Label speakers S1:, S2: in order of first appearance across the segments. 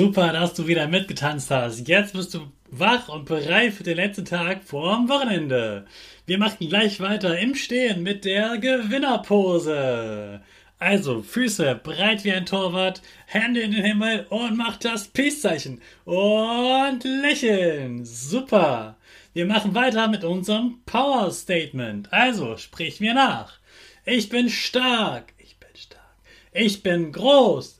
S1: Super, dass du wieder mitgetanzt hast. Jetzt bist du wach und bereit für den letzten Tag vorm Wochenende. Wir machen gleich weiter im Stehen mit der Gewinnerpose. Also, Füße breit wie ein Torwart, Hände in den Himmel und mach das Peace-Zeichen. Und lächeln. Super. Wir machen weiter mit unserem Power Statement. Also, sprich mir nach. Ich bin stark. Ich bin stark. Ich bin groß.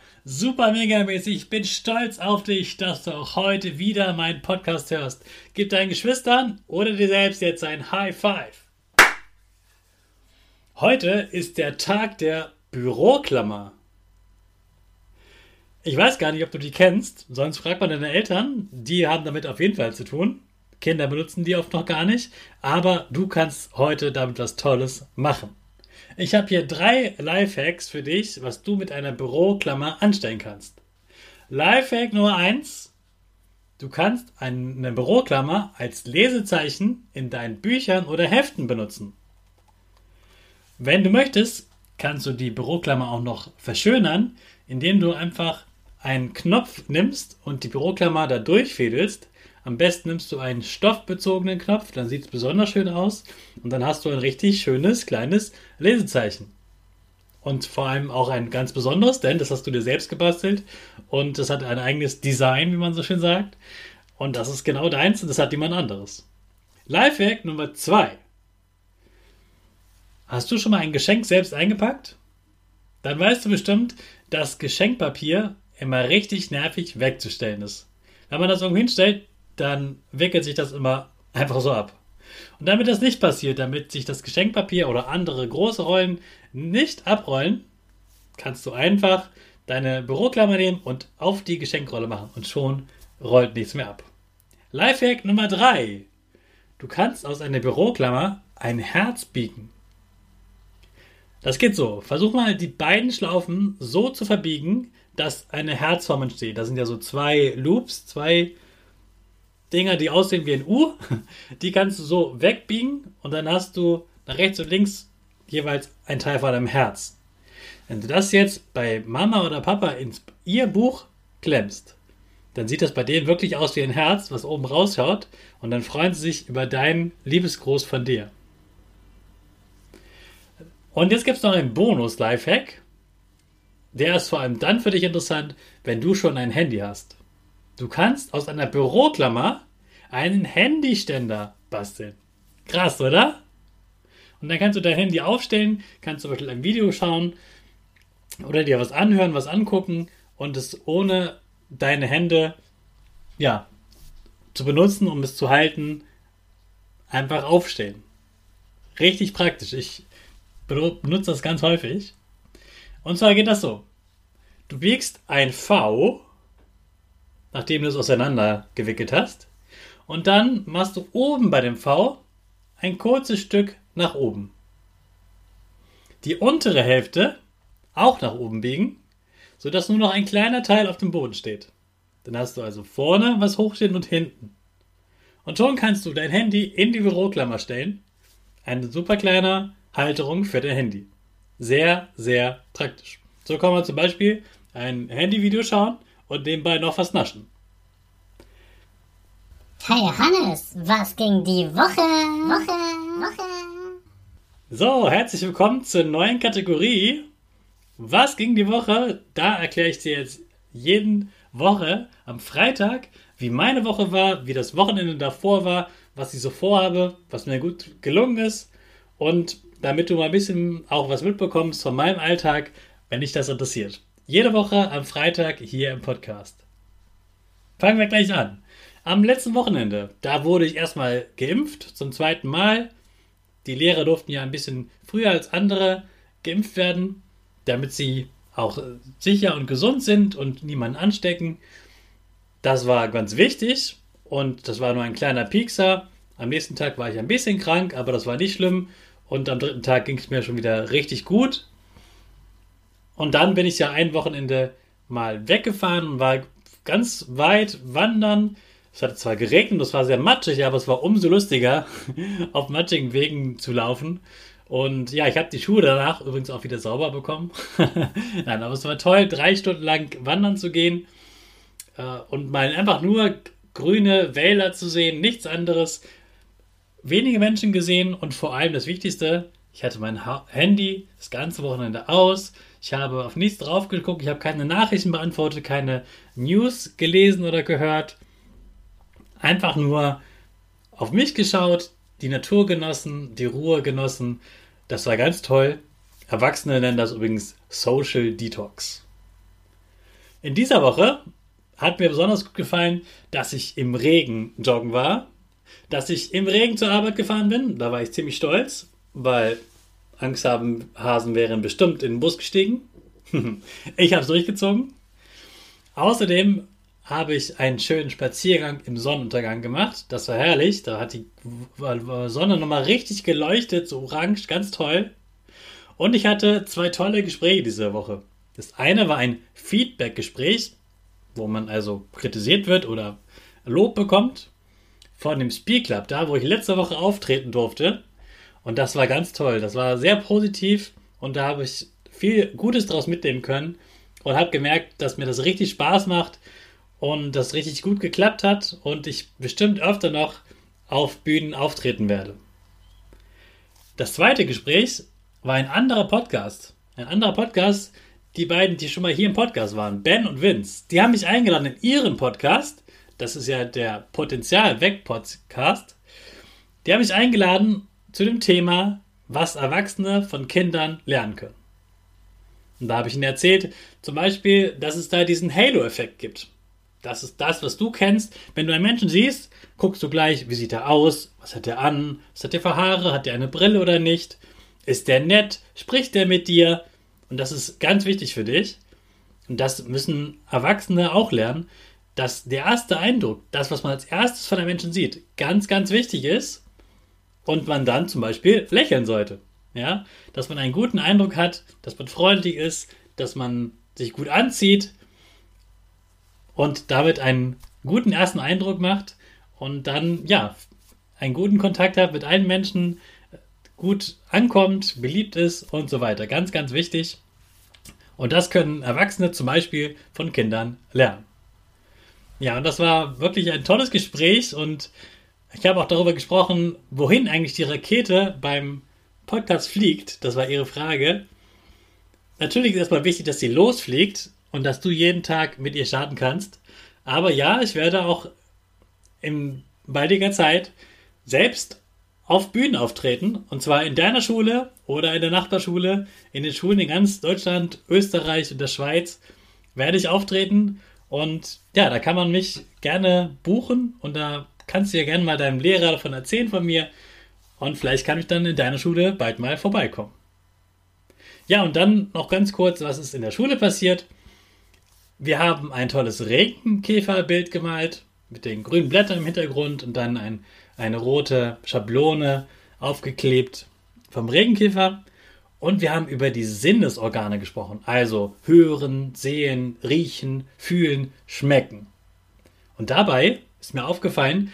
S1: Super mega mäßig. Ich bin stolz auf dich, dass du auch heute wieder meinen Podcast hörst. Gib deinen Geschwistern oder dir selbst jetzt ein High Five. Heute ist der Tag der Büroklammer. Ich weiß gar nicht, ob du die kennst, sonst fragt man deine Eltern. Die haben damit auf jeden Fall zu tun. Kinder benutzen die oft noch gar nicht, aber du kannst heute damit was Tolles machen. Ich habe hier drei Lifehacks für dich, was du mit einer Büroklammer anstellen kannst. Lifehack Nummer eins: Du kannst eine Büroklammer als Lesezeichen in deinen Büchern oder Heften benutzen. Wenn du möchtest, kannst du die Büroklammer auch noch verschönern, indem du einfach einen Knopf nimmst und die Büroklammer da durchfädelst am besten nimmst du einen stoffbezogenen Knopf, dann sieht es besonders schön aus und dann hast du ein richtig schönes kleines Lesezeichen. Und vor allem auch ein ganz besonderes, denn das hast du dir selbst gebastelt und das hat ein eigenes Design, wie man so schön sagt. Und das ist genau deins und das hat jemand anderes. Lifehack Nummer 2. Hast du schon mal ein Geschenk selbst eingepackt? Dann weißt du bestimmt, dass Geschenkpapier immer richtig nervig wegzustellen ist. Wenn man das irgendwo hinstellt, dann wickelt sich das immer einfach so ab. Und damit das nicht passiert, damit sich das Geschenkpapier oder andere große Rollen nicht abrollen, kannst du einfach deine Büroklammer nehmen und auf die Geschenkrolle machen und schon rollt nichts mehr ab. Lifehack Nummer 3. Du kannst aus einer Büroklammer ein Herz biegen. Das geht so. Versuch mal die beiden Schlaufen so zu verbiegen, dass eine Herzform entsteht. Da sind ja so zwei Loops, zwei Dinger, die aussehen wie ein U, die kannst du so wegbiegen und dann hast du nach rechts und links jeweils ein Teil von deinem Herz. Wenn du das jetzt bei Mama oder Papa ins ihr Buch klemmst, dann sieht das bei denen wirklich aus wie ein Herz, was oben rausschaut und dann freuen sie sich über deinen Liebesgruß von dir. Und jetzt gibt es noch einen Bonus-Lifehack. Der ist vor allem dann für dich interessant, wenn du schon ein Handy hast. Du kannst aus einer Büroklammer einen Handyständer basteln. Krass, oder? Und dann kannst du dein Handy aufstellen, kannst zum Beispiel ein Video schauen oder dir was anhören, was angucken und es ohne deine Hände, ja, zu benutzen, um es zu halten, einfach aufstellen. Richtig praktisch. Ich benutze das ganz häufig. Und zwar geht das so. Du biegst ein V nachdem du es auseinander gewickelt hast. Und dann machst du oben bei dem V ein kurzes Stück nach oben. Die untere Hälfte auch nach oben biegen, sodass nur noch ein kleiner Teil auf dem Boden steht. Dann hast du also vorne was hochstehen und hinten. Und schon kannst du dein Handy in die Büroklammer stellen. Eine super kleine Halterung für dein Handy. Sehr, sehr praktisch. So kann man zum Beispiel ein Handyvideo schauen und nebenbei noch was naschen.
S2: Hey Hannes, was ging die Woche? Woche, Woche.
S1: So, herzlich willkommen zur neuen Kategorie. Was ging die Woche? Da erkläre ich dir jetzt jeden Woche am Freitag, wie meine Woche war, wie das Wochenende davor war, was ich so vorhabe, was mir gut gelungen ist und damit du mal ein bisschen auch was mitbekommst von meinem Alltag, wenn dich das interessiert. Jede Woche am Freitag hier im Podcast. Fangen wir gleich an. Am letzten Wochenende, da wurde ich erstmal geimpft, zum zweiten Mal. Die Lehrer durften ja ein bisschen früher als andere geimpft werden, damit sie auch sicher und gesund sind und niemanden anstecken. Das war ganz wichtig und das war nur ein kleiner Piekser. Am nächsten Tag war ich ein bisschen krank, aber das war nicht schlimm. Und am dritten Tag ging es mir schon wieder richtig gut. Und dann bin ich ja ein Wochenende mal weggefahren und war ganz weit wandern es hatte zwar geregnet, es war sehr matschig, aber es war umso lustiger, auf matschigen Wegen zu laufen. Und ja, ich habe die Schuhe danach übrigens auch wieder sauber bekommen. Nein, aber es war toll, drei Stunden lang wandern zu gehen äh, und mal einfach nur grüne Wälder zu sehen, nichts anderes. Wenige Menschen gesehen und vor allem das Wichtigste, ich hatte mein ha Handy das ganze Wochenende aus. Ich habe auf nichts drauf geguckt, ich habe keine Nachrichten beantwortet, keine News gelesen oder gehört einfach nur auf mich geschaut, die Natur genossen, die Ruhe genossen. Das war ganz toll. Erwachsene nennen das übrigens Social Detox. In dieser Woche hat mir besonders gut gefallen, dass ich im Regen joggen war, dass ich im Regen zur Arbeit gefahren bin. Da war ich ziemlich stolz, weil Angst haben Hasen wären bestimmt in den Bus gestiegen. ich habe es durchgezogen. Außerdem habe ich einen schönen Spaziergang im Sonnenuntergang gemacht. Das war herrlich. Da hat die Sonne nochmal richtig geleuchtet, so orange, ganz toll. Und ich hatte zwei tolle Gespräche diese Woche. Das eine war ein Feedback-Gespräch, wo man also kritisiert wird oder Lob bekommt von dem Speak Club, da wo ich letzte Woche auftreten durfte. Und das war ganz toll. Das war sehr positiv und da habe ich viel Gutes daraus mitnehmen können und habe gemerkt, dass mir das richtig Spaß macht, und das richtig gut geklappt hat und ich bestimmt öfter noch auf Bühnen auftreten werde. Das zweite Gespräch war ein anderer Podcast. Ein anderer Podcast, die beiden, die schon mal hier im Podcast waren, Ben und Vince, die haben mich eingeladen in ihren Podcast. Das ist ja der Potenzial Weg Podcast. Die haben mich eingeladen zu dem Thema, was Erwachsene von Kindern lernen können. Und da habe ich ihnen erzählt, zum Beispiel, dass es da diesen Halo-Effekt gibt. Das ist das, was du kennst. Wenn du einen Menschen siehst, guckst du gleich, wie sieht er aus, was hat er an, was hat er für Haare, hat er eine Brille oder nicht, ist der nett, spricht der mit dir. Und das ist ganz wichtig für dich. Und das müssen Erwachsene auch lernen, dass der erste Eindruck, das, was man als erstes von einem Menschen sieht, ganz, ganz wichtig ist und man dann zum Beispiel lächeln sollte. Ja, dass man einen guten Eindruck hat, dass man freundlich ist, dass man sich gut anzieht, und damit einen guten ersten Eindruck macht und dann, ja, einen guten Kontakt hat mit allen Menschen, gut ankommt, beliebt ist und so weiter. Ganz, ganz wichtig. Und das können Erwachsene zum Beispiel von Kindern lernen. Ja, und das war wirklich ein tolles Gespräch und ich habe auch darüber gesprochen, wohin eigentlich die Rakete beim Podcast fliegt. Das war Ihre Frage. Natürlich ist erstmal wichtig, dass sie losfliegt, und dass du jeden Tag mit ihr starten kannst. Aber ja, ich werde auch in baldiger Zeit selbst auf Bühnen auftreten. Und zwar in deiner Schule oder in der Nachbarschule, in den Schulen in ganz Deutschland, Österreich und der Schweiz werde ich auftreten. Und ja, da kann man mich gerne buchen und da kannst du ja gerne mal deinem Lehrer davon erzählen von mir. Und vielleicht kann ich dann in deiner Schule bald mal vorbeikommen. Ja, und dann noch ganz kurz, was ist in der Schule passiert. Wir haben ein tolles Regenkäferbild gemalt mit den grünen Blättern im Hintergrund und dann ein, eine rote Schablone aufgeklebt vom Regenkäfer. Und wir haben über die Sinnesorgane gesprochen. Also hören, sehen, riechen, fühlen, schmecken. Und dabei ist mir aufgefallen,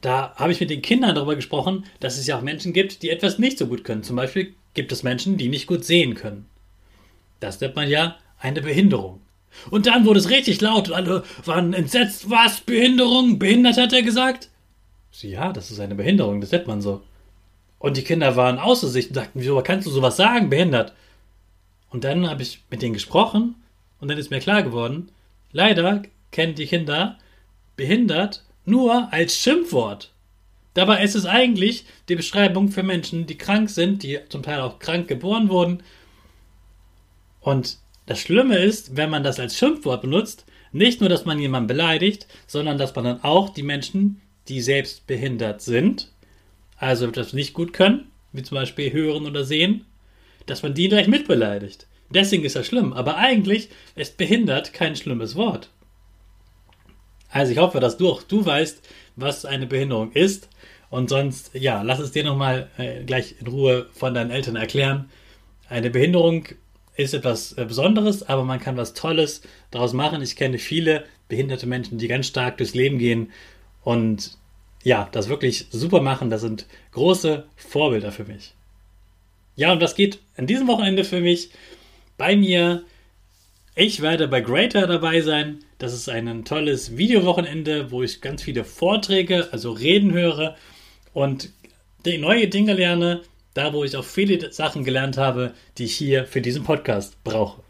S1: da habe ich mit den Kindern darüber gesprochen, dass es ja auch Menschen gibt, die etwas nicht so gut können. Zum Beispiel gibt es Menschen, die nicht gut sehen können. Das nennt man ja eine Behinderung. Und dann wurde es richtig laut und alle waren entsetzt. Was? Behinderung? Behindert hat er gesagt? Ja, das ist eine Behinderung, das nennt man so. Und die Kinder waren außer sich und sagten, wieso kannst du sowas sagen, behindert? Und dann habe ich mit denen gesprochen und dann ist mir klar geworden, leider kennen die Kinder behindert nur als Schimpfwort. Dabei ist es eigentlich die Beschreibung für Menschen, die krank sind, die zum Teil auch krank geboren wurden. Und das Schlimme ist, wenn man das als Schimpfwort benutzt, nicht nur, dass man jemanden beleidigt, sondern dass man dann auch die Menschen, die selbst behindert sind, also etwas nicht gut können, wie zum Beispiel hören oder sehen, dass man die direkt mitbeleidigt. Deswegen ist das schlimm. Aber eigentlich ist behindert kein schlimmes Wort. Also ich hoffe, dass du auch du weißt, was eine Behinderung ist. Und sonst, ja, lass es dir nochmal äh, gleich in Ruhe von deinen Eltern erklären. Eine Behinderung ist etwas äh, Besonderes, aber man kann was Tolles daraus machen. Ich kenne viele behinderte Menschen, die ganz stark durchs Leben gehen und ja, das wirklich super machen. Das sind große Vorbilder für mich. Ja, und das geht an diesem Wochenende für mich bei mir. Ich werde bei Greater dabei sein. Das ist ein tolles Videowochenende, wo ich ganz viele Vorträge, also Reden höre und neue Dinge lerne, da wo ich auch viele Sachen gelernt habe, die ich hier für diesen Podcast brauche.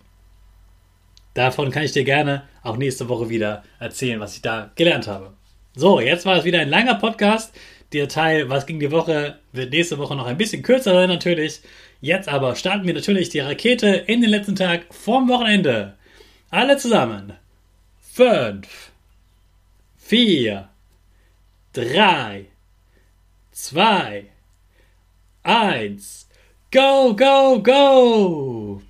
S1: Davon kann ich dir gerne auch nächste Woche wieder erzählen, was ich da gelernt habe. So, jetzt war es wieder ein langer Podcast. Der Teil, was ging die Woche, wird nächste Woche noch ein bisschen kürzer sein natürlich. Jetzt aber starten wir natürlich die Rakete in den letzten Tag vorm Wochenende. Alle zusammen fünf, vier, drei, zwei, eins, go, go, go!